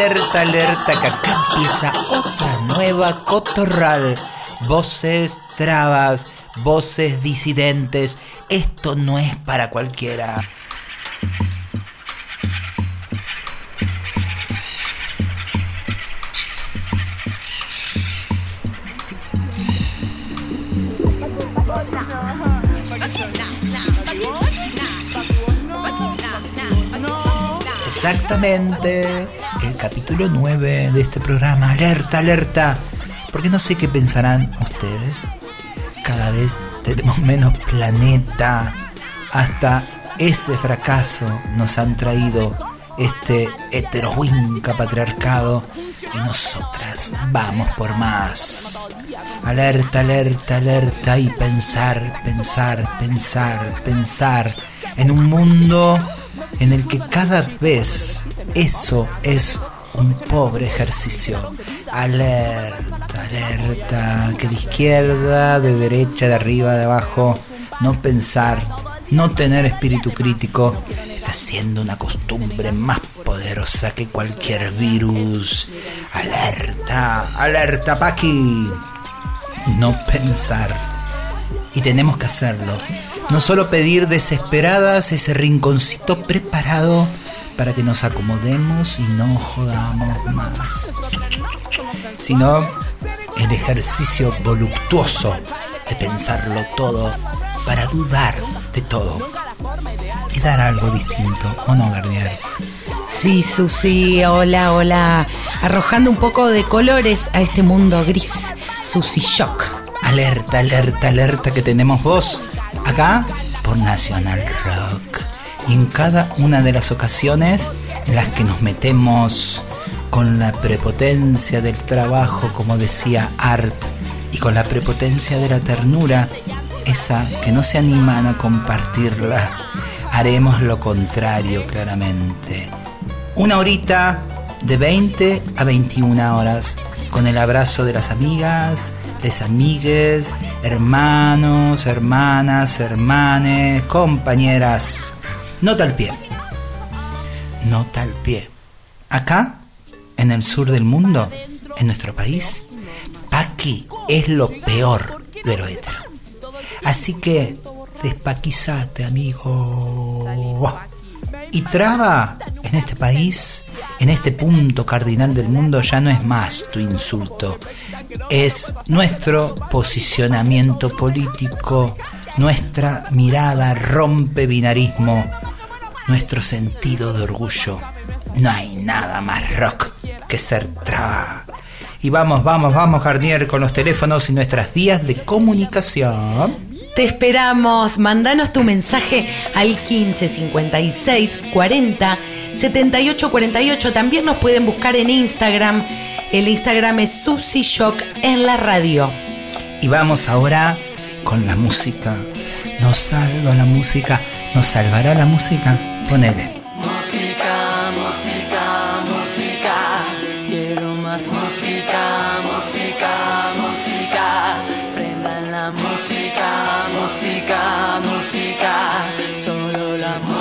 Alerta, alerta, que acá empieza otra nueva cotorral. Voces trabas, voces disidentes. Esto no es para cualquiera. Exactamente capítulo 9 de este programa. Alerta, alerta. Porque no sé qué pensarán ustedes. Cada vez tenemos menos planeta. Hasta ese fracaso nos han traído este heterohuinca patriarcado. Y nosotras vamos por más. Alerta, alerta, alerta. Y pensar, pensar, pensar, pensar en un mundo en el que cada vez eso es un pobre ejercicio. Alerta, alerta, que de izquierda, de derecha, de arriba, de abajo, no pensar, no tener espíritu crítico, está siendo una costumbre más poderosa que cualquier virus. Alerta, alerta, Paqui. No pensar. Y tenemos que hacerlo no solo pedir desesperadas ese rinconcito preparado para que nos acomodemos y no jodamos más, sino el ejercicio voluptuoso de pensarlo todo para dudar de todo y dar algo distinto, ¿o no, Garnier? Sí, Susi, hola, hola. Arrojando un poco de colores a este mundo gris. Susi Shock. Alerta, alerta, alerta que tenemos voz acá por National Rock. Y en cada una de las ocasiones en las que nos metemos con la prepotencia del trabajo, como decía Art, y con la prepotencia de la ternura, esa que no se animan a compartirla, haremos lo contrario claramente. Una horita de 20 a 21 horas, con el abrazo de las amigas, les amigues, hermanos, hermanas, hermanes, compañeras. Nota al pie. Nota al pie. Acá, en el sur del mundo, en nuestro país, Paqui es lo peor de lo. Así que, despaquizate, amigo. Y traba en este país, en este punto cardinal del mundo, ya no es más tu insulto, es nuestro posicionamiento político, nuestra mirada rompe binarismo, nuestro sentido de orgullo. No hay nada más rock que ser traba. Y vamos, vamos, vamos, Garnier, con los teléfonos y nuestras vías de comunicación. Te esperamos, mandanos tu mensaje al 15 56 40 78 48. También nos pueden buscar en Instagram el Instagram es Susi Shock en la radio. Y vamos ahora con la música. Nos salva la música. ¿Nos salvará la música? Ponele. Música, música, música. Quiero más música, Solo la música,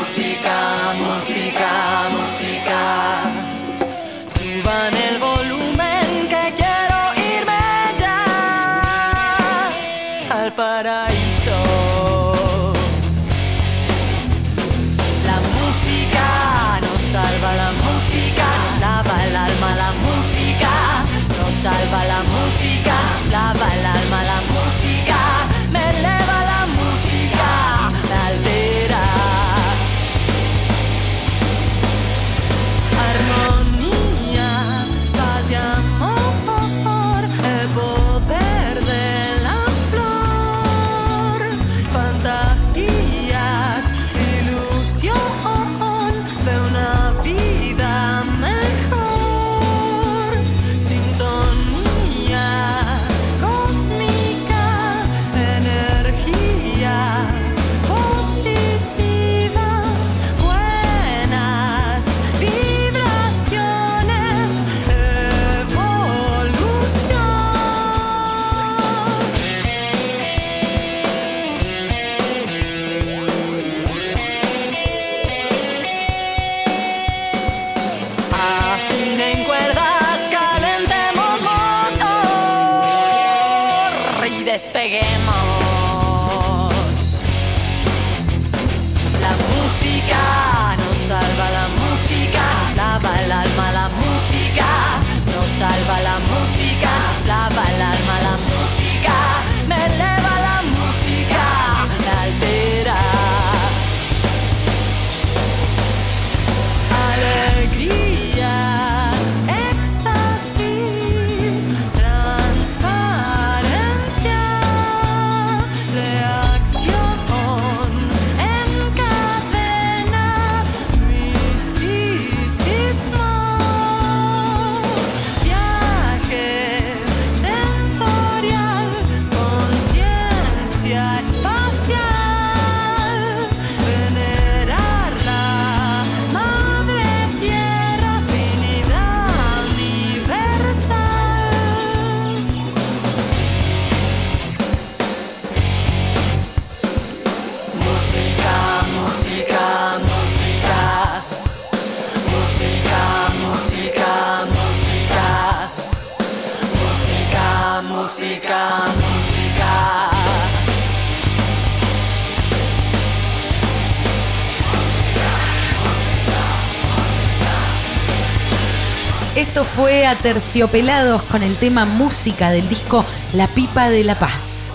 Esto fue Aterciopelados con el tema música del disco La Pipa de la Paz.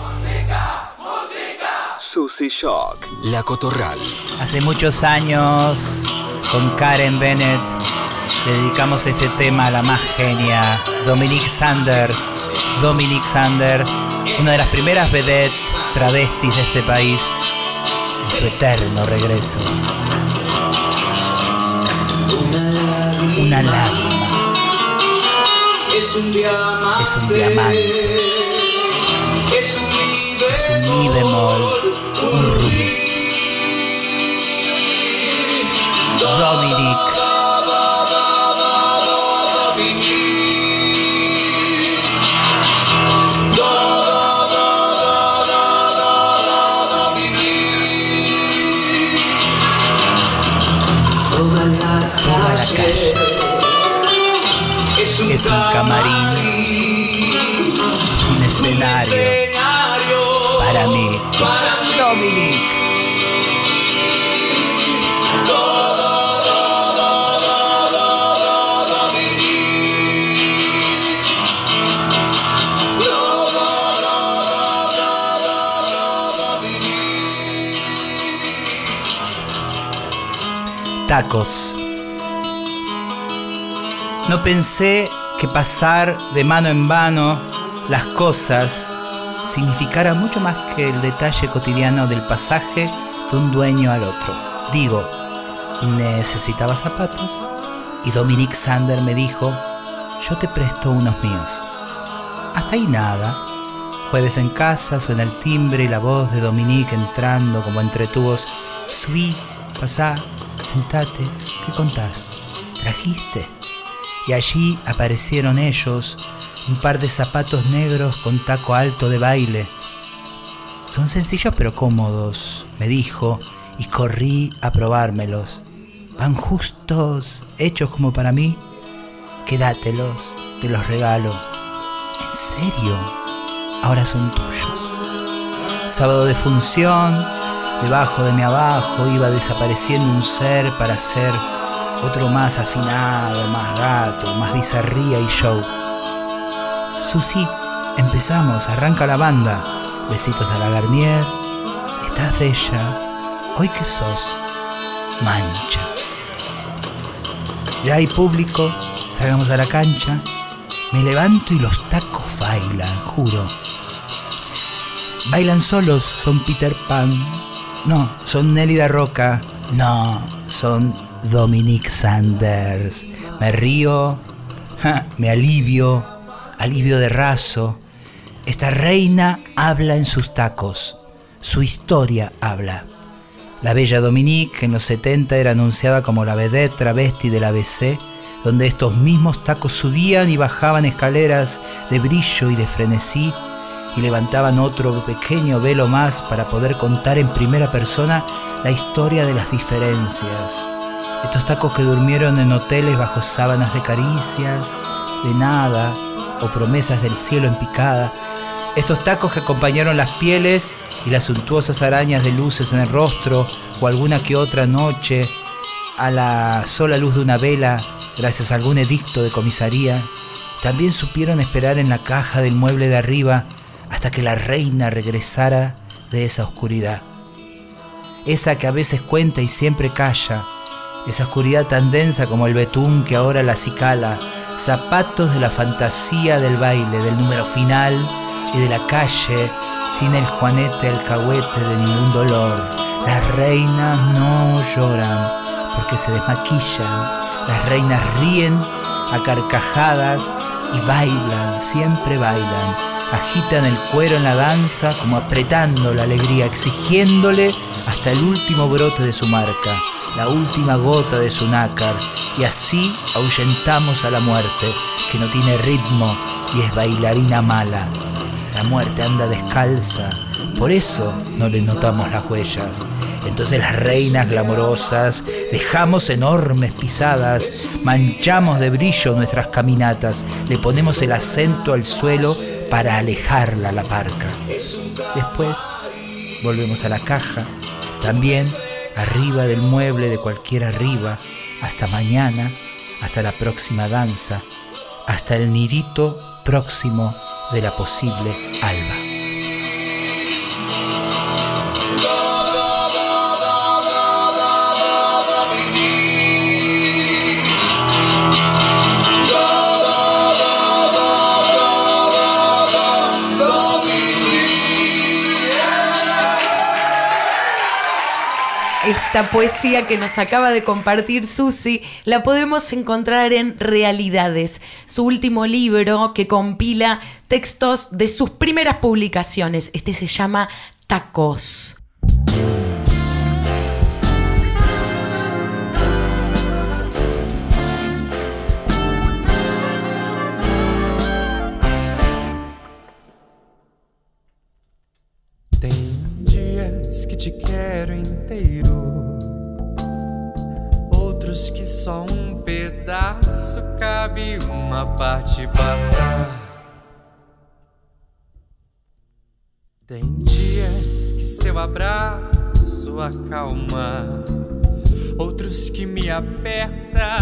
Susy Shock, La Cotorral. Hace muchos años, con Karen Bennett, le dedicamos este tema a la más genia, Dominique Sanders. Dominique Sanders, una de las primeras vedettes travestis de este país, en su eterno regreso. Una lágrima. Es un diamante. Es un diamante. Es un mi Es un mi bemol. Un rubí. Dominique. Toda la calle es un, camarín, un escenario para mí. Dominique. Tacos. No pensé que pasar de mano en mano las cosas significara mucho más que el detalle cotidiano del pasaje de un dueño al otro. Digo, necesitaba zapatos y Dominique Sander me dijo, yo te presto unos míos. Hasta ahí nada. Jueves en casa suena el timbre y la voz de Dominique entrando como entre tubos. Subí, pasá, sentate, ¿qué contás? ¿Trajiste? Y allí aparecieron ellos, un par de zapatos negros con taco alto de baile. Son sencillos pero cómodos, me dijo, y corrí a probármelos. Van justos, hechos como para mí. Quédatelos, te los regalo. ¿En serio? Ahora son tuyos. Sábado de función, debajo de mi abajo iba desapareciendo un ser para ser otro más afinado, más gato, más bizarría y show. Susi, empezamos, arranca la banda. Besitos a la Garnier. Estás bella. Hoy que sos mancha. Ya hay público, salgamos a la cancha. Me levanto y los tacos bailan, juro. Bailan solos, son Peter Pan. No, son Nélida Roca. No, son Dominique Sanders. Me río, me alivio, alivio de raso. Esta reina habla en sus tacos. Su historia habla. La bella Dominique, que en los 70 era anunciada como la vedette travesti del ABC, donde estos mismos tacos subían y bajaban escaleras de brillo y de frenesí y levantaban otro pequeño velo más para poder contar en primera persona la historia de las diferencias. Estos tacos que durmieron en hoteles bajo sábanas de caricias, de nada o promesas del cielo en picada. Estos tacos que acompañaron las pieles y las suntuosas arañas de luces en el rostro o alguna que otra noche a la sola luz de una vela gracias a algún edicto de comisaría. También supieron esperar en la caja del mueble de arriba hasta que la reina regresara de esa oscuridad. Esa que a veces cuenta y siempre calla, esa oscuridad tan densa como el betún que ahora la acicala, zapatos de la fantasía del baile, del número final y de la calle, sin el juanete alcahuete de ningún dolor. Las reinas no lloran porque se desmaquillan, las reinas ríen a carcajadas y bailan, siempre bailan, agitan el cuero en la danza como apretando la alegría, exigiéndole hasta el último brote de su marca, la última gota de su nácar, y así ahuyentamos a la muerte, que no tiene ritmo y es bailarina mala. La muerte anda descalza, por eso no le notamos las huellas. Entonces las reinas glamorosas dejamos enormes pisadas, manchamos de brillo nuestras caminatas, le ponemos el acento al suelo para alejarla la parca. Después volvemos a la caja, también arriba del mueble de cualquier arriba, hasta mañana, hasta la próxima danza, hasta el nidito próximo de la posible alba. Esta poesía que nos acaba de compartir Susi la podemos encontrar en Realidades, su último libro que compila textos de sus primeras publicaciones. Este se llama Tacos. Outros que só um pedaço cabe, uma parte basta. Tem dias que seu abraço acalma, outros que me aperta,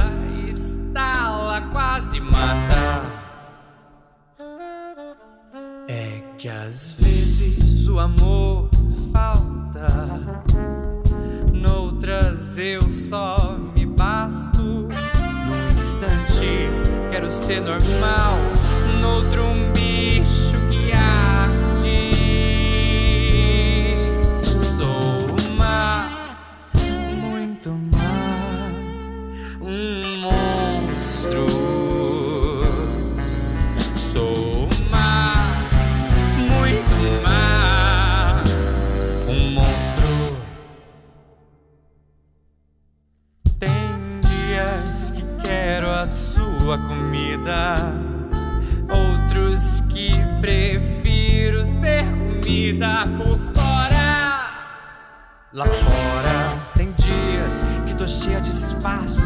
estala, quase mata. É que às vezes o amor falta, noutras eu só ser normal, noutro um sua comida, outros que prefiro ser comida por fora. Lá fora tem dias que tô cheia de espaço,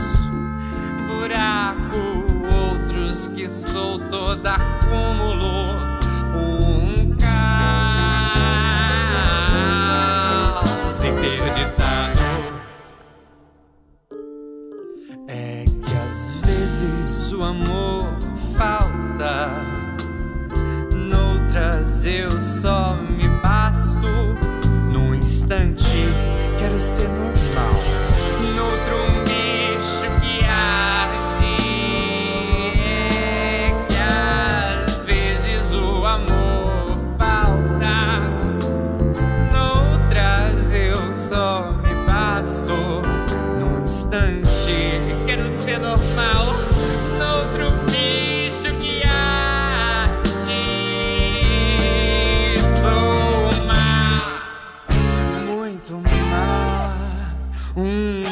buraco, outros que sou toda acúmulo. Um caos interditado. Um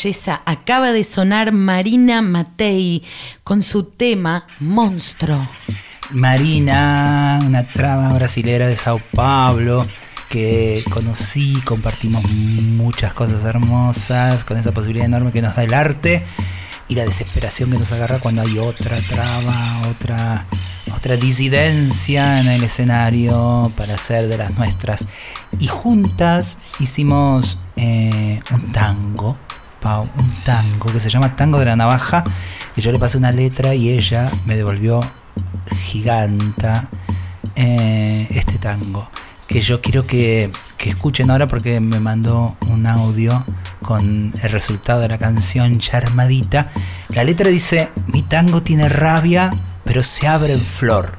belleza. Acaba de sonar Marina Matei con su tema Monstruo. Marina, una trama brasilera de Sao Paulo que conocí, compartimos muchas cosas hermosas con esa posibilidad enorme que nos da el arte y la desesperación que nos agarra cuando hay otra traba, otra, otra disidencia en el escenario para hacer de las nuestras. Y juntas hicimos eh, un tango, Pau, un tango que se llama Tango de la Navaja, y yo le pasé una letra y ella me devolvió giganta eh, este tango que yo quiero que, que escuchen ahora porque me mandó un audio con el resultado de la canción Charmadita. La letra dice, mi tango tiene rabia, pero se abre en flor.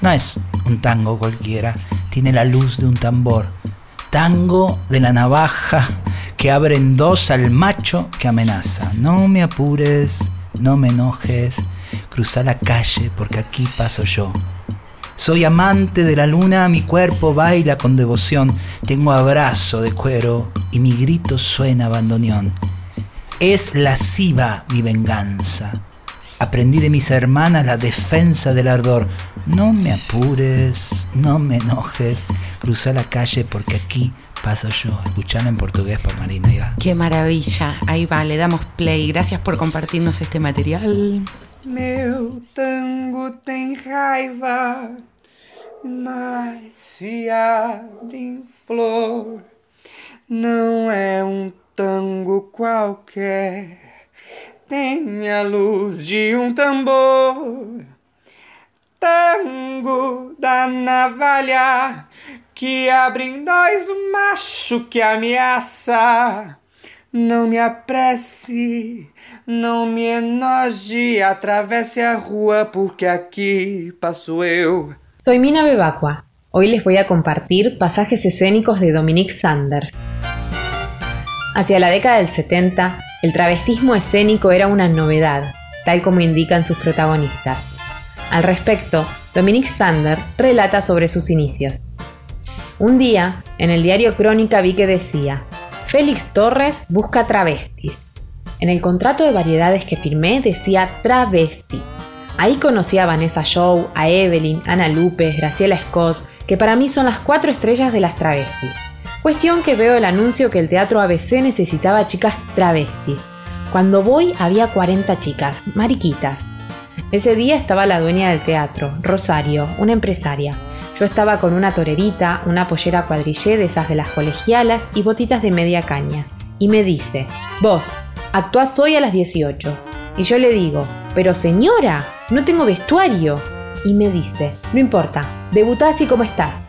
No es un tango cualquiera, tiene la luz de un tambor. Tango de la navaja que abre en dos al macho que amenaza. No me apures, no me enojes, cruza la calle porque aquí paso yo. Soy amante de la luna, mi cuerpo baila con devoción, tengo abrazo de cuero y mi grito suena bandoneón. Es lasciva mi venganza. Aprendí de mis hermanas la defensa del ardor. No me apures, no me enojes, cruza la calle porque aquí paso yo. Escuchala en portugués por Marina Iba. Qué maravilla. Ahí va, le damos play. Gracias por compartirnos este material. Meu tango tem raiva, mas se abre em flor. Não é um tango qualquer, tem a luz de um tambor. Tango da navalha que abre em dois o macho que ameaça. Não me apresse, não me enoje, atravesse a rua porque aquí paso eu. Soy Mina Bebacua. Hoy les voy a compartir pasajes escénicos de Dominique Sanders. Hacia la década del 70, el travestismo escénico era una novedad, tal como indican sus protagonistas. Al respecto, Dominique Sanders relata sobre sus inicios. Un día, en el diario Crónica vi que decía, Félix Torres busca travestis. En el contrato de variedades que firmé decía travesti. Ahí conocí a Vanessa Shaw, a Evelyn, Ana Lupe, Graciela Scott, que para mí son las cuatro estrellas de las travestis. Cuestión que veo el anuncio que el teatro ABC necesitaba chicas travestis. Cuando voy había 40 chicas, mariquitas. Ese día estaba la dueña del teatro, Rosario, una empresaria. Yo estaba con una torerita, una pollera cuadrillé de esas de las colegialas y botitas de media caña. Y me dice, vos, actuás hoy a las 18. Y yo le digo, pero señora, no tengo vestuario. Y me dice, no importa, debutá así como estás.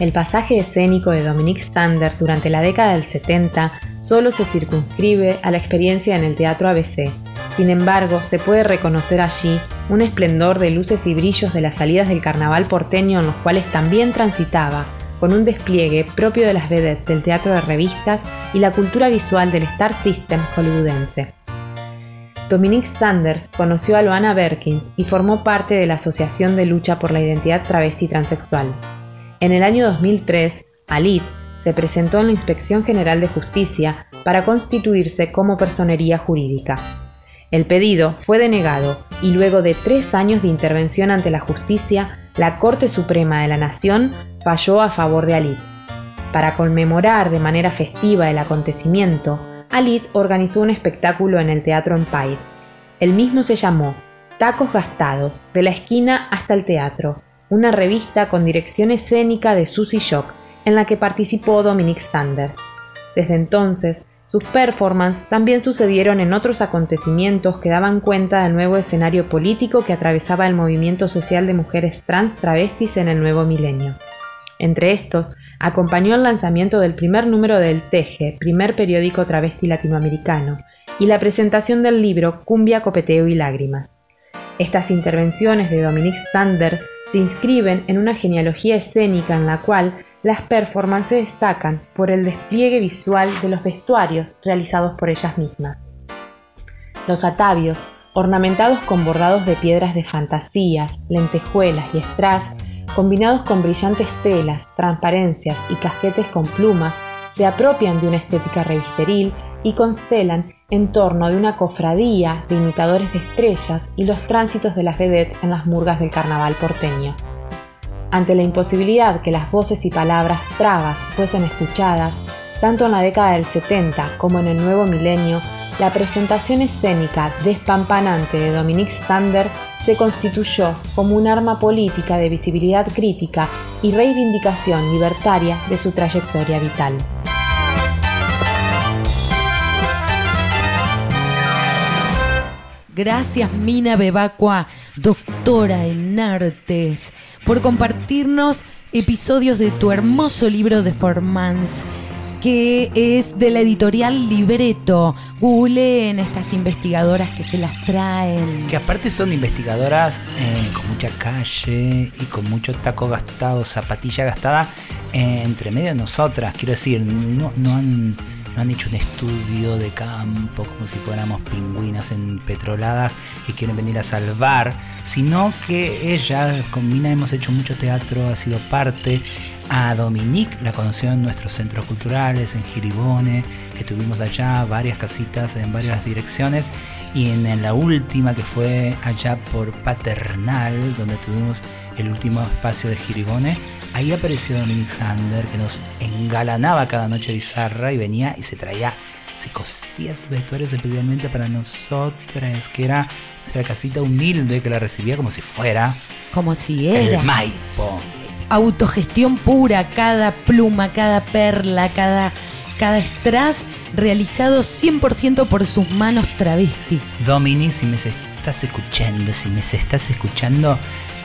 El pasaje escénico de Dominique Sanders durante la década del 70 solo se circunscribe a la experiencia en el teatro ABC. Sin embargo, se puede reconocer allí un esplendor de luces y brillos de las salidas del carnaval porteño en los cuales también transitaba, con un despliegue propio de las vedettes del teatro de revistas y la cultura visual del Star System hollywoodense. Dominique Sanders conoció a Loana Berkins y formó parte de la Asociación de Lucha por la Identidad Travesti Transexual. En el año 2003, Alit se presentó en la Inspección General de Justicia para constituirse como personería jurídica. El pedido fue denegado y luego de tres años de intervención ante la justicia, la Corte Suprema de la Nación falló a favor de Alit. Para conmemorar de manera festiva el acontecimiento, Alit organizó un espectáculo en el Teatro Empire. El mismo se llamó Tacos Gastados, de la esquina hasta el teatro, una revista con dirección escénica de Susie Shock, en la que participó Dominique Sanders. Desde entonces, sus performances también sucedieron en otros acontecimientos que daban cuenta del nuevo escenario político que atravesaba el movimiento social de mujeres trans travestis en el nuevo milenio. Entre estos, acompañó el lanzamiento del primer número del Teje, primer periódico travesti latinoamericano, y la presentación del libro Cumbia, Copeteo y Lágrimas. Estas intervenciones de Dominique Sander se inscriben en una genealogía escénica en la cual las performances destacan por el despliegue visual de los vestuarios realizados por ellas mismas. Los atavios, ornamentados con bordados de piedras de fantasías, lentejuelas y strass, combinados con brillantes telas, transparencias y casquetes con plumas, se apropian de una estética revisteril y constelan en torno de una cofradía de imitadores de estrellas y los tránsitos de las vedettes en las murgas del carnaval porteño. Ante la imposibilidad que las voces y palabras tragas fuesen escuchadas, tanto en la década del 70 como en el nuevo milenio, la presentación escénica despampanante de Dominique Stander se constituyó como un arma política de visibilidad crítica y reivindicación libertaria de su trayectoria vital. Gracias Mina Bebacua, doctora en artes, por compartirnos episodios de tu hermoso libro de Formance que es de la editorial Libreto. Googleen estas investigadoras que se las traen. Que aparte son investigadoras eh, con mucha calle y con mucho taco gastado, zapatilla gastada, eh, entre medio de nosotras. Quiero decir, no, no han no han hecho un estudio de campo como si fuéramos pingüinas empetroladas que quieren venir a salvar, sino que ella, con Mina hemos hecho mucho teatro, ha sido parte. A Dominique la conoció en nuestros centros culturales, en Giribone, que tuvimos allá varias casitas en varias direcciones. Y en la última que fue allá por Paternal, donde tuvimos el último espacio de Giribone, ahí apareció Dominic Sander que nos engalanaba cada noche bizarra y venía y se traía, se cosía sus vestuarios especialmente para nosotras, que era nuestra casita humilde que la recibía como si fuera como si era el Maipo. Autogestión pura, cada pluma, cada perla, cada cada strass realizado 100% por sus manos travestis. Dominic, si me estás escuchando, si me estás escuchando,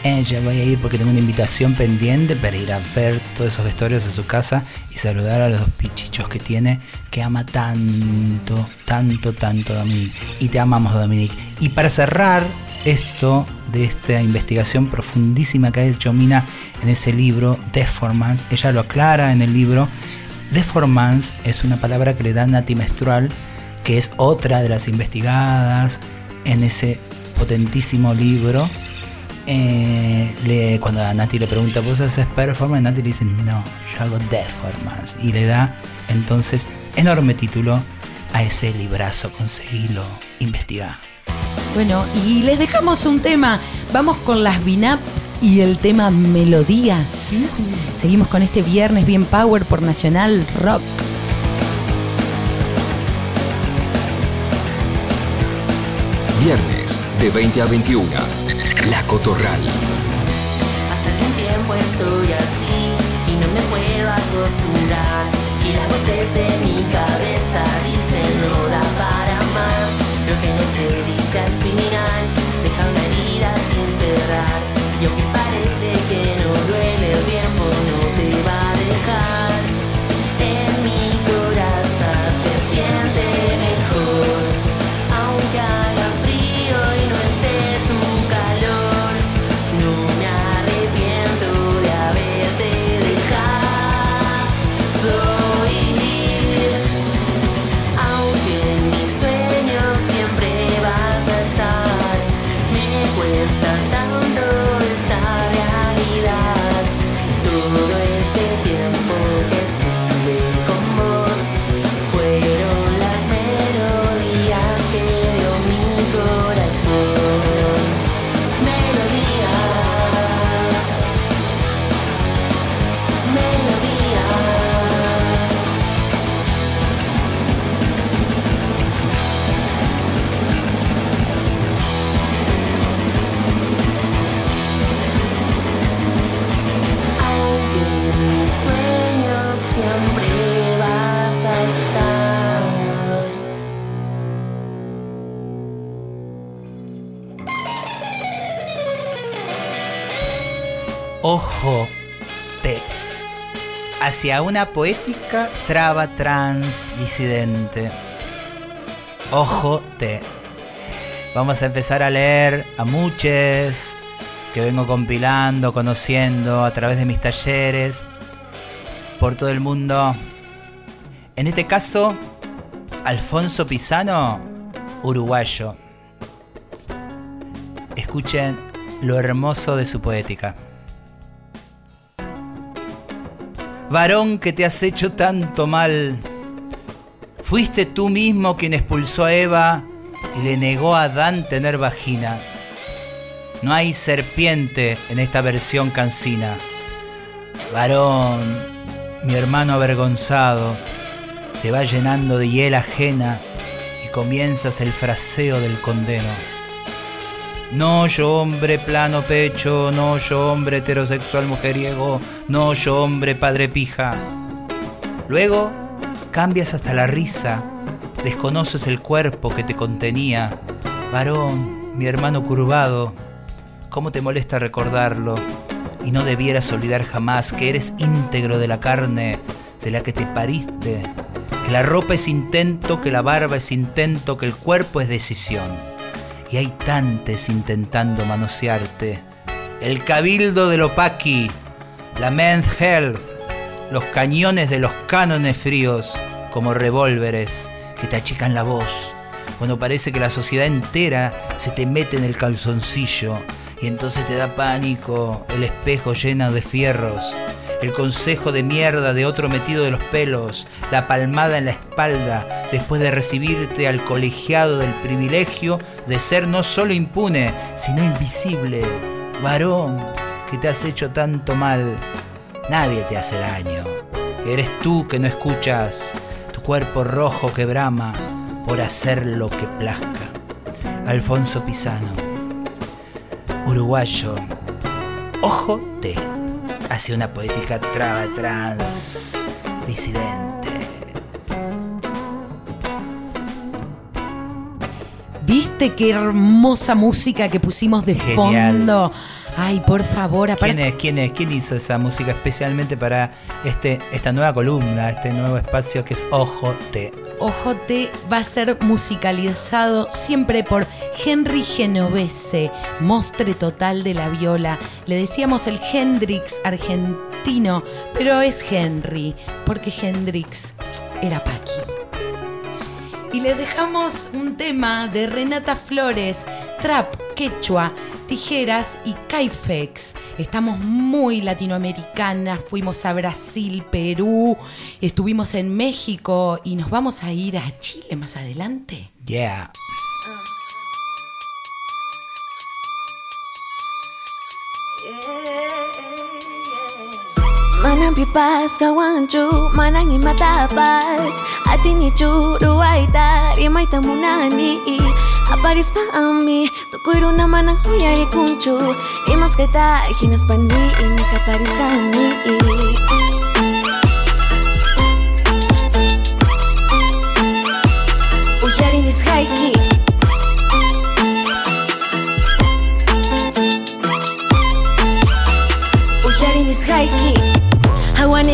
ya voy a ir porque tengo una invitación pendiente para ir a ver todos esos vestuarios de su casa y saludar a los pichichos que tiene, que ama tanto, tanto, tanto Dominique. Y te amamos Dominique. Y para cerrar esto de esta investigación profundísima que ha hecho Mina en ese libro, Deformance, ella lo aclara en el libro. Deformance es una palabra que le da Nati Menstrual, que es otra de las investigadas en ese potentísimo libro eh, le, cuando a Nati le pregunta, ¿vos haces performance? Nati le dice, no, yo hago deformance. Y le da entonces enorme título a ese librazo, conseguilo, investigar. Bueno, y les dejamos un tema. Vamos con las Binap y el tema Melodías. Seguimos con este viernes bien power por Nacional Rock. Viernes de 20 a 21. La Cotorral. Hace algún tiempo estoy así y no me puedo acostumbrar. Y las voces de mi cabeza dicen no da para más. Lo que no se dice al Hacia una poética traba trans disidente. Ojo, te. Vamos a empezar a leer a muchos que vengo compilando, conociendo a través de mis talleres por todo el mundo. En este caso, Alfonso Pisano, uruguayo. Escuchen lo hermoso de su poética. Varón que te has hecho tanto mal, Fuiste tú mismo quien expulsó a Eva y le negó a Adán tener vagina. No hay serpiente en esta versión cansina. Varón, mi hermano avergonzado, te va llenando de hiel ajena y comienzas el fraseo del condeno. No yo hombre plano pecho, no yo hombre heterosexual mujeriego, no yo hombre padre pija. Luego cambias hasta la risa, desconoces el cuerpo que te contenía. Varón, mi hermano curvado, ¿cómo te molesta recordarlo? Y no debieras olvidar jamás que eres íntegro de la carne de la que te pariste, que la ropa es intento, que la barba es intento, que el cuerpo es decisión. Y hay tantes intentando manosearte. El cabildo del opaqui, la men's health, los cañones de los cánones fríos como revólveres que te achican la voz, cuando parece que la sociedad entera se te mete en el calzoncillo y entonces te da pánico el espejo lleno de fierros, el consejo de mierda de otro metido de los pelos, la palmada en la espalda después de recibirte al colegiado del privilegio de ser no solo impune, sino invisible. Varón, que te has hecho tanto mal, nadie te hace daño. Eres tú que no escuchas, tu cuerpo rojo que brama por hacer lo que plazca. Alfonso Pisano, uruguayo, ojo te, hacia una poética traba trans disidente. ¿Viste qué hermosa música que pusimos de Genial. fondo? Ay, por favor, aparte. ¿Quién es? ¿Quién es? ¿Quién hizo esa música especialmente para este, esta nueva columna, este nuevo espacio que es Ojo Te? Ojo Te va a ser musicalizado siempre por Henry Genovese, mostre total de la viola. Le decíamos el Hendrix argentino, pero es Henry, porque Hendrix era Paqui. Y le dejamos un tema de Renata Flores, trap, quechua, tijeras y caifex. Estamos muy latinoamericanas, fuimos a Brasil, Perú, estuvimos en México y nos vamos a ir a Chile más adelante. Yeah. Manang pipas kawanchu, manang imatapas Ati ni churu aita, rimay tamunani Aparis pa ami, tukuiro na manang huyari kunchu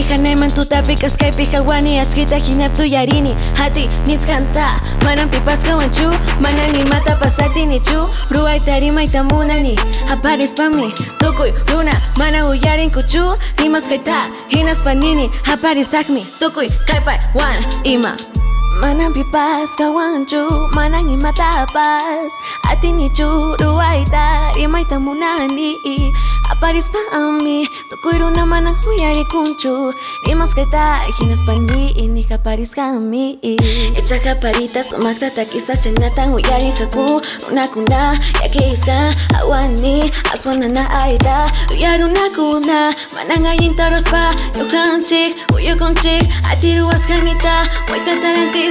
Nihan eman tuta pika skai pika guani Atskita jineptu jarini Hati nizkan ta Manan pipazka wantxu Manan imata pasati nitxu Rua eta rima eta munani Aparez pami Tukui runa Mana uyarin kutxu Nimaz gaita Hinaz panini Aparez akmi Tukui kaipai Wan ima Manang pipas kawanchu Manang imatapas Ati ni churu aita Rimay tamunani Aparis pa ami Tukuiro na manang huyari kunchu Rimas kaita Hinas pani Ini kaparis kami Echa kaparita Sumakta takisa Chanatan huyari kaku Una kuna Yakiska Awani Aswana na aita. Uyaru na kuna Manang ayin taros pa Yohanchik Uyokonchik Atiru askanita Waita tarantis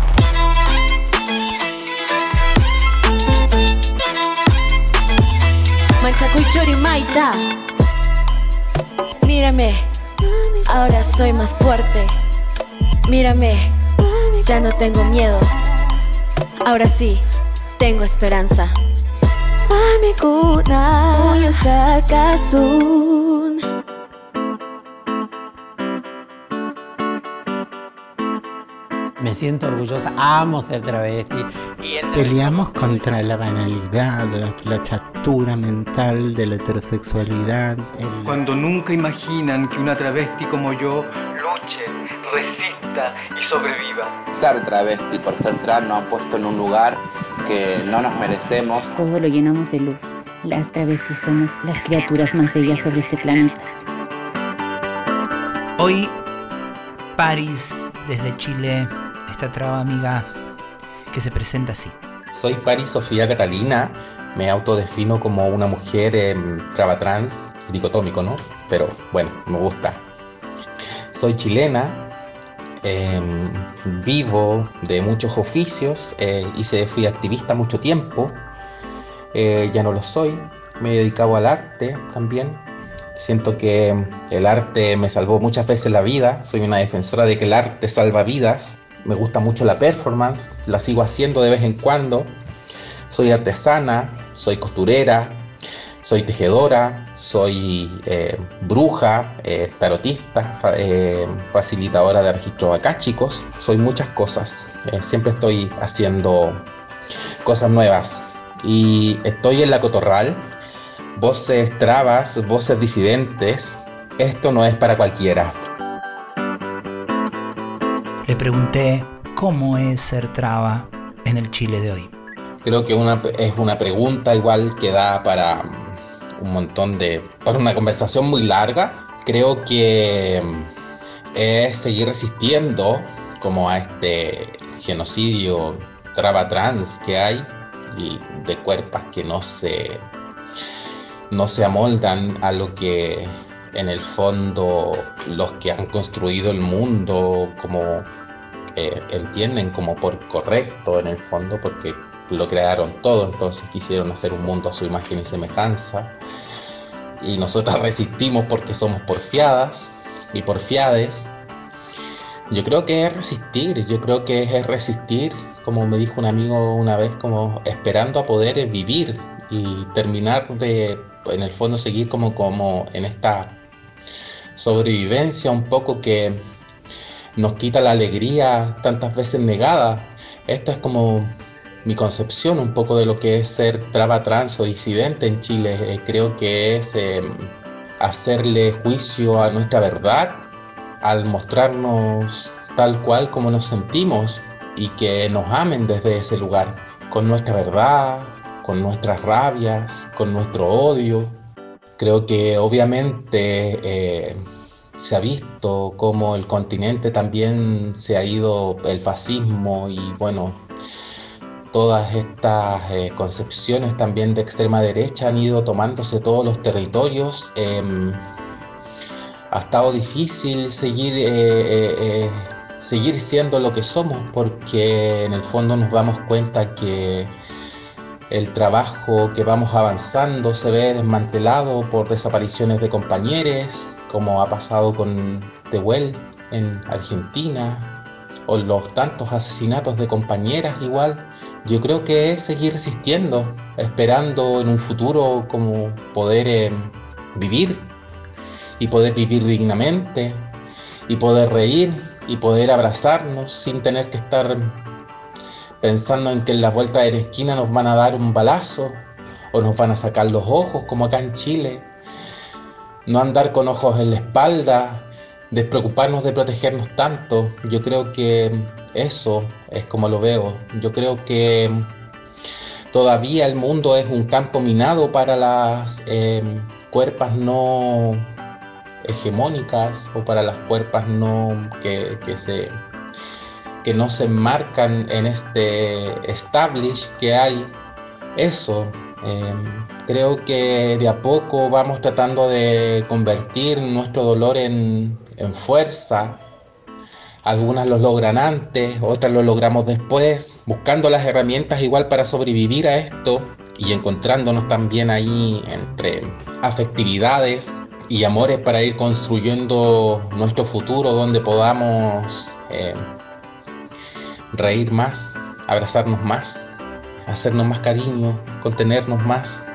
maita Manchakuy chori maita Mírame, ahora soy más fuerte. Mírame, ya no tengo miedo. Ahora sí, tengo esperanza. Amiguna, Me siento orgullosa, amo ser travesti. Y el Peleamos contra la banalidad, la, la chatura mental de la heterosexualidad. el- Cuando nunca imaginan que una travesti como yo luche, resista y sobreviva. Ser travesti por ser trans nos han puesto en un lugar que no nos merecemos. Todo lo llenamos de luz. Las travestis somos las criaturas más bellas sobre este planeta. Hoy, París, desde Chile, esta traba amiga que se presenta así. Soy Paris Sofía Catalina, me autodefino como una mujer eh, traba trans, dicotómico, ¿no? Pero bueno, me gusta. Soy chilena, eh, vivo de muchos oficios, eh, hice, fui activista mucho tiempo, eh, ya no lo soy, me he dedicado al arte también. Siento que el arte me salvó muchas veces la vida, soy una defensora de que el arte salva vidas, me gusta mucho la performance, la sigo haciendo de vez en cuando. Soy artesana, soy costurera, soy tejedora, soy eh, bruja, eh, tarotista, eh, facilitadora de registros akáshicos, soy muchas cosas. Siempre estoy haciendo cosas nuevas. Y estoy en la cotorral, voces trabas, voces disidentes. Esto no es para cualquiera. Le pregunté cómo es ser traba en el Chile de hoy. Creo que es una pregunta igual que da para mm, un montón de... para una conversación muy larga. Creo que mm, es seguir resistiendo como a este genocidio traba trans que hay y de cuerpos que no se, no se amoldan a lo que en el fondo los que han construido el mundo como eh, entienden como por correcto en el fondo porque lo crearon todo, entonces quisieron hacer un mundo a su imagen y semejanza. Y nosotras resistimos porque somos porfiadas y porfiades. Yo creo que es resistir, yo creo que es resistir, como me dijo un amigo una vez, como esperando a poder vivir y terminar de, en el fondo, seguir como, como en esta sobrevivencia un poco que nos quita la alegría tantas veces negada. Esto es como mi concepción un poco de lo que es ser traba trans o disidente en Chile. Eh, creo que es eh, hacerle juicio a nuestra verdad al mostrarnos tal cual como nos sentimos y que nos amen desde ese lugar, con nuestra verdad, con nuestras rabias, con nuestro odio. Creo que obviamente eh, se ha visto cómo el continente también se ha ido el fascismo y bueno, todas estas eh, concepciones también de extrema derecha han ido tomándose todos los territorios. Eh, ha estado difícil seguir, eh, eh, seguir siendo lo que somos porque en el fondo nos damos cuenta que el trabajo que vamos avanzando se ve desmantelado por desapariciones de compañeros, como ha pasado con Tehuel en Argentina, o los tantos asesinatos de compañeras igual. Yo creo que es seguir resistiendo, esperando en un futuro como poder eh, vivir y poder vivir dignamente y poder reír y poder abrazarnos sin tener que estar pensando en que en la vuelta de la esquina nos van a dar un balazo o nos van a sacar los ojos como acá en Chile. No andar con ojos en la espalda, despreocuparnos de protegernos tanto. Yo creo que eso es como lo veo. Yo creo que todavía el mundo es un campo minado para las eh, cuerpas no hegemónicas o para las cuerpas no que, que se que no se enmarcan en este establish que hay eso eh, creo que de a poco vamos tratando de convertir nuestro dolor en, en fuerza. Algunas lo logran antes, otras lo logramos después, buscando las herramientas igual para sobrevivir a esto y encontrándonos también ahí entre afectividades y amores para ir construyendo nuestro futuro donde podamos eh, reír más, abrazarnos más, hacernos más cariño, contenernos más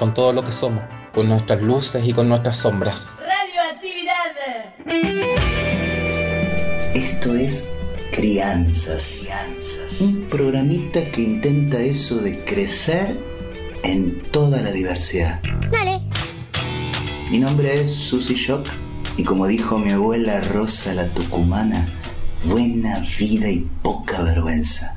con todo lo que somos, con nuestras luces y con nuestras sombras. Radioactividad. Esto es Crianzas. Un programita que intenta eso de crecer en toda la diversidad. Dale. Mi nombre es Susy Shock y como dijo mi abuela Rosa la Tucumana, buena vida y poca vergüenza.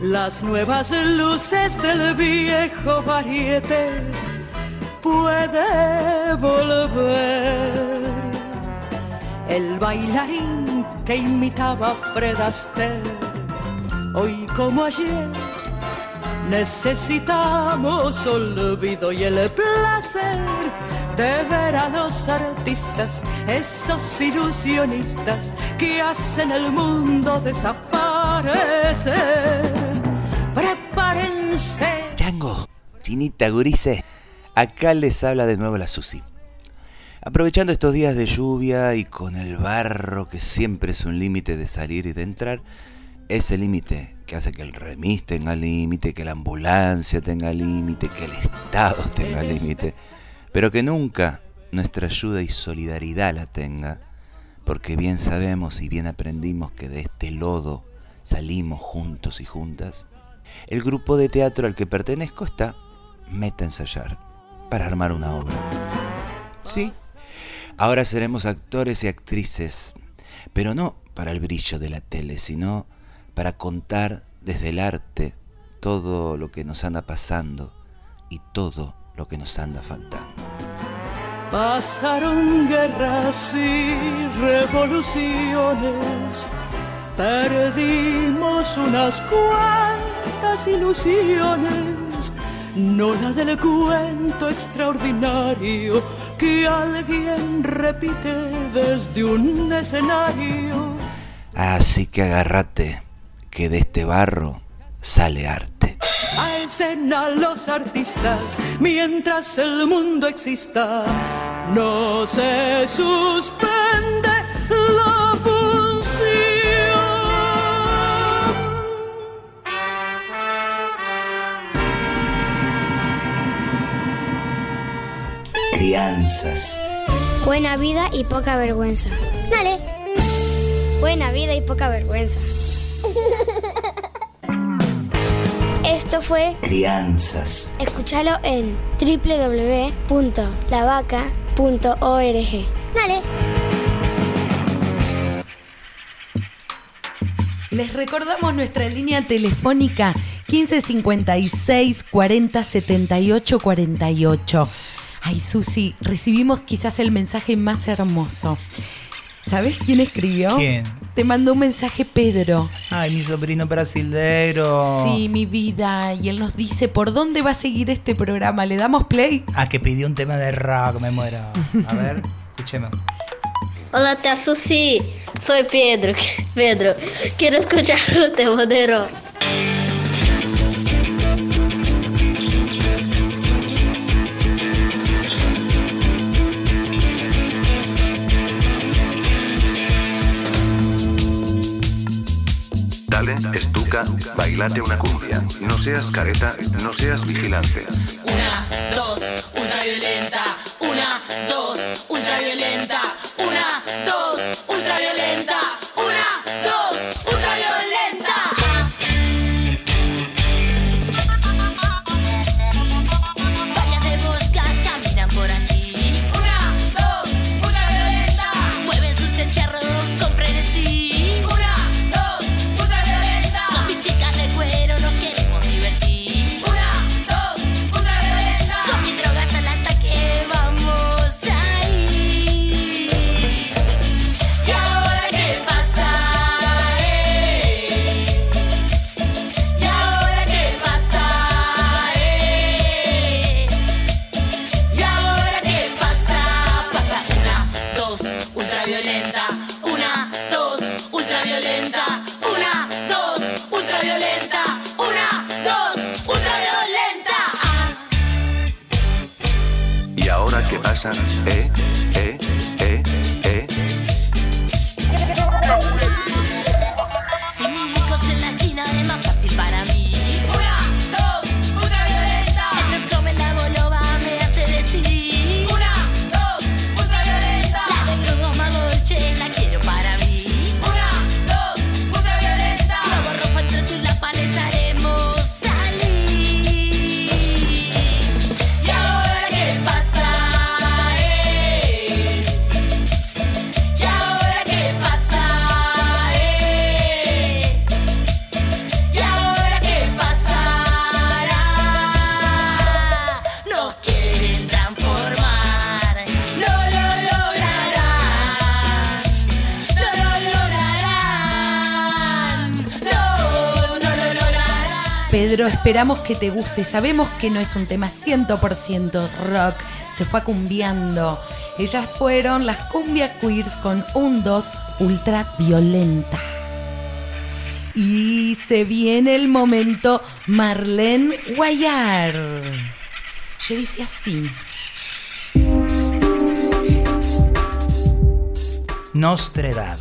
Las nuevas luces del viejo variete. Puede volver el bailarín que imitaba a Fred Astaire. Hoy como ayer necesitamos olvido y el placer de ver a los artistas, esos ilusionistas que hacen el mundo desaparecer. Prepárense. Chango, chinita, gurice. Acá les habla de nuevo la Susi. Aprovechando estos días de lluvia y con el barro que siempre es un límite de salir y de entrar, ese límite que hace que el remis tenga límite, que la ambulancia tenga límite, que el Estado tenga límite, pero que nunca nuestra ayuda y solidaridad la tenga, porque bien sabemos y bien aprendimos que de este lodo salimos juntos y juntas, el grupo de teatro al que pertenezco está meta a ensayar para armar una obra. Sí, ahora seremos actores y actrices, pero no para el brillo de la tele, sino para contar desde el arte todo lo que nos anda pasando y todo lo que nos anda faltando. Pasaron guerras y revoluciones, perdimos unas cuantas ilusiones, no la del cuento extraordinario que alguien repite desde un escenario. Así que agárrate, que de este barro sale arte. A escena los artistas, mientras el mundo exista, no se suspende Crianzas. Buena vida y poca vergüenza. Dale. Buena vida y poca vergüenza. Esto fue Crianzas. Escúchalo en www.lavaca.org. Dale. Les recordamos nuestra línea telefónica 1556 40 78 48. Ay, Susi, recibimos quizás el mensaje más hermoso. ¿Sabes quién escribió? ¿Quién? Te mandó un mensaje Pedro. Ay, mi sobrino brasilero. Sí, mi vida. Y él nos dice por dónde va a seguir este programa. ¿Le damos play? Ah, que pidió un tema de rock, me muero. A ver, escuchemos. Hola, tía Susi. Soy Pedro. Pedro, quiero escuchar el tema de rock. Estuca, bailate una cumbia. No seas careta, no seas vigilante. Una, dos, ultraviolenta. Una, dos, ultraviolenta. ultraviolenta. Una, dos, ultraviolenta. Una, dos, ultraviolenta. Una, dos, ultraviolenta. Y ahora qué pasa, eh, eh. Pedro, esperamos que te guste. Sabemos que no es un tema 100% rock, se fue acumbiando. Ellas fueron las cumbia queers con un 2 ultra violenta. Y se viene el momento Marlene Guayar. Que dice así. Nostredad.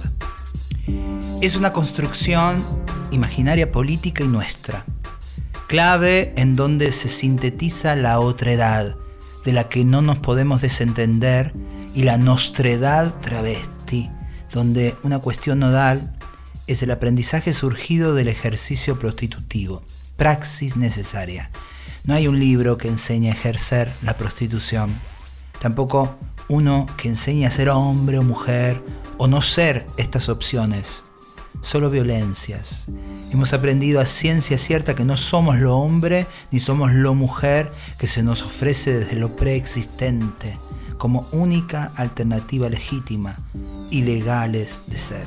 Es una construcción imaginaria política y nuestra. Clave en donde se sintetiza la otredad, de la que no nos podemos desentender, y la nostredad travesti, donde una cuestión nodal es el aprendizaje surgido del ejercicio prostitutivo, praxis necesaria. No hay un libro que enseñe a ejercer la prostitución, tampoco uno que enseñe a ser hombre o mujer o no ser estas opciones, solo violencias. Hemos aprendido a ciencia cierta que no somos lo hombre ni somos lo mujer que se nos ofrece desde lo preexistente como única alternativa legítima y legales de ser.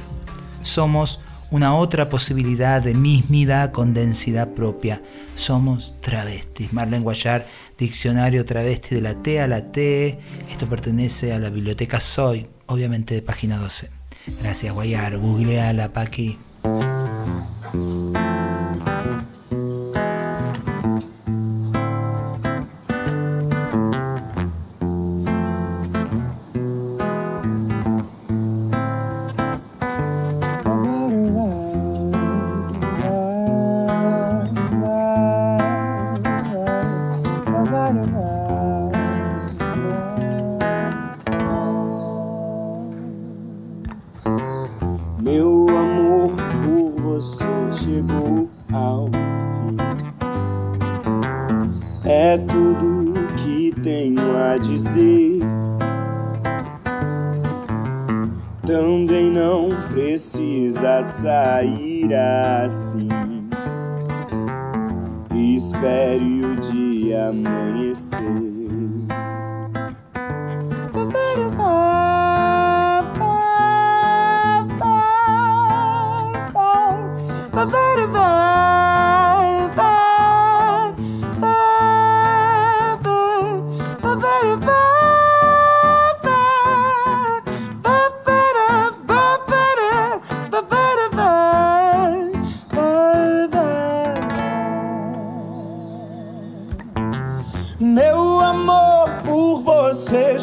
Somos una otra posibilidad de mismidad con densidad propia. Somos travestis. Marlene Guayar, Diccionario Travesti de la T a la T. Esto pertenece a la biblioteca Soy, obviamente de página 12. Gracias, Guayar. Googleala, Paqui. Precisa sair assim. Espere o dia amanhecer. Meu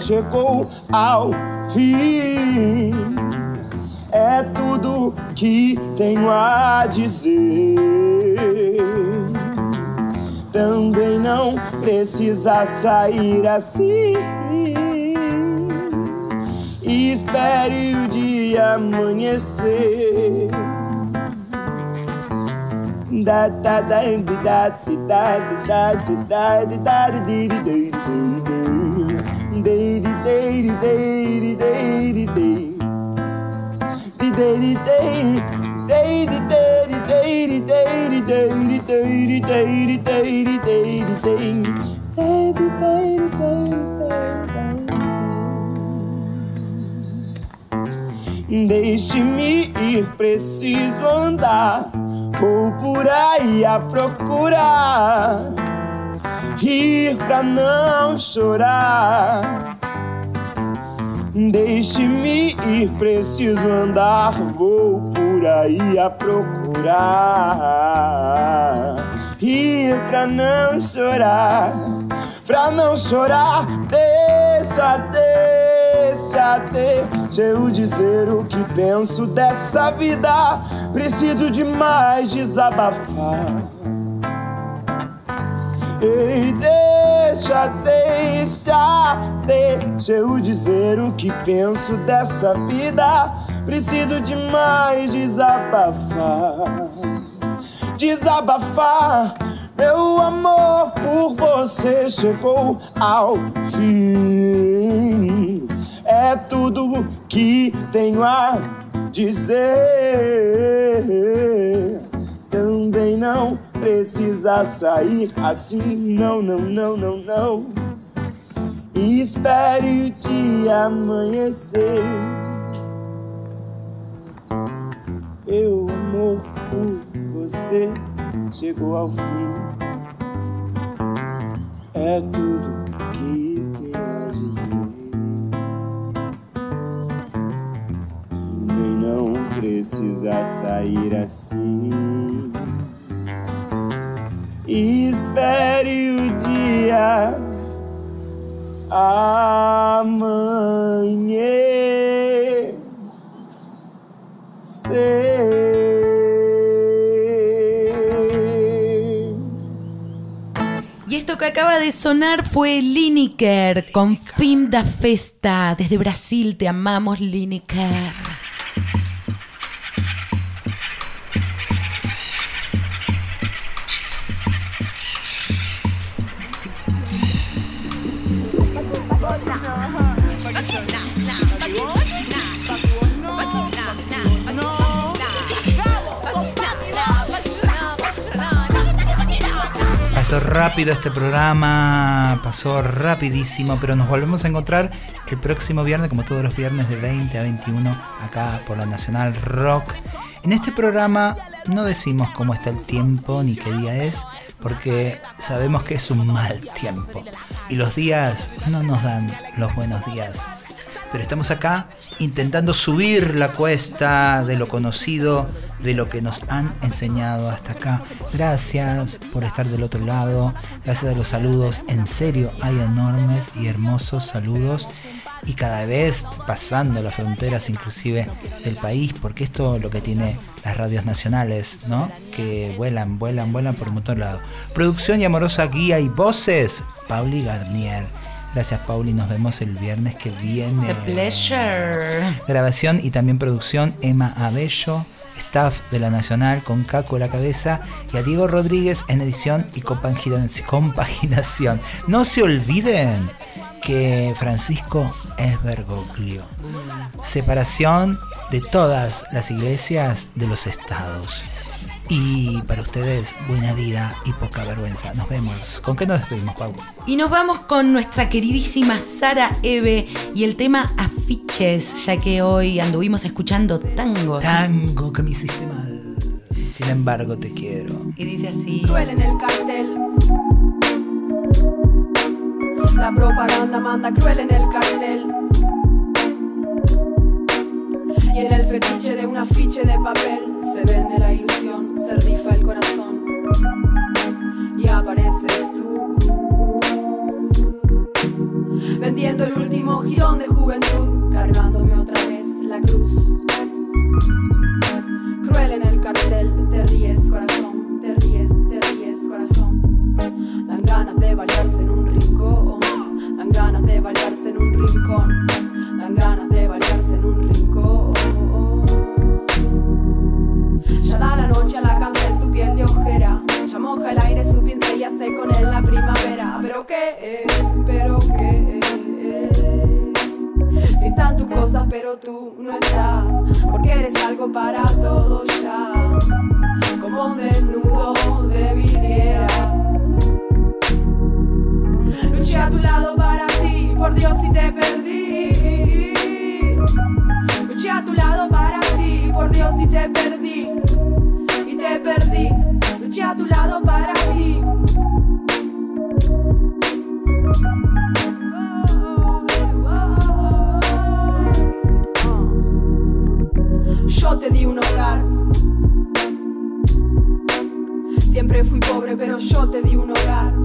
chegou ao fim. É tudo que tenho a dizer. Também não precisa sair assim. Espere o dia amanhecer. Da da da da da da da da da da da di Deixe-me ir, preciso andar. Vou por aí a procurar rir pra não chorar. Deixe-me ir, preciso andar. Vou por aí a procurar. Rir pra não chorar. Pra não chorar, deixa, deixa, deixa eu dizer o que penso dessa vida. Preciso demais desabafar. Ei, deixa, deixa, deixa eu dizer o que penso dessa vida. Preciso demais desabafar. Desabafar, meu amor por você chegou ao fim. É tudo que tenho a dizer. Também não precisa sair assim, não, não, não, não, não. Espere o dia amanhecer. Meu amor por você chegou ao fim. É tudo que tenho a dizer. Também não precisa sair assim. Espere o. Y esto que acaba de sonar fue Lineker con Fim da Festa. Desde Brasil te amamos, Lineker. Pasó rápido este programa, pasó rapidísimo, pero nos volvemos a encontrar el próximo viernes, como todos los viernes de 20 a 21, acá por la Nacional Rock. En este programa no decimos cómo está el tiempo ni qué día es, porque sabemos que es un mal tiempo. Y los días no nos dan los buenos días. Pero estamos acá intentando subir la cuesta de lo conocido, de lo que nos han enseñado hasta acá. Gracias por estar del otro lado. Gracias a los saludos. En serio, hay enormes y hermosos saludos. Y cada vez pasando las fronteras inclusive del país, porque esto es lo que tiene las radios nacionales, ¿no? Que vuelan, vuelan, vuelan por un montón de lados. Producción y amorosa guía y voces, Pauli Garnier. Gracias, Pauli. Nos vemos el viernes que viene. The pleasure. Grabación y también producción, Emma Abello. Staff de la Nacional con Caco a la cabeza y a Diego Rodríguez en edición y compaginación. compaginación. No se olviden que Francisco es Bergoglio. Separación de todas las iglesias de los estados. Y para ustedes, buena vida y poca vergüenza. Nos vemos. ¿Con qué nos despedimos, Pau? Y nos vamos con nuestra queridísima Sara Eve y el tema afiches, ya que hoy anduvimos escuchando tangos. Tango que me hiciste mal. Sin embargo, te quiero. Y dice así. Cruel en el cartel. La propaganda manda cruel en el cartel. Y en el fetiche de un afiche de papel se vende la ilusión, se rifa el corazón. Y apareces tú. Vendiendo el último girón de juventud, cargándome otra vez la cruz. Cruel en el cartel, te ríes corazón, te ríes, te ríes corazón. Dan ganas de balearse en un rincón, dan ganas de balearse en un rincón, pero qué. Si están tus cosas pero tú no estás, porque eres algo para todos ya, como un desnudo de vidriera. Luché a tu lado para ti, por Dios si te perdí. Luché a tu lado para ti, por Dios si te perdí. Y te perdí, luché a tu lado para ti. Yo te di un hogar. Siempre fui pobre, pero yo te di un hogar.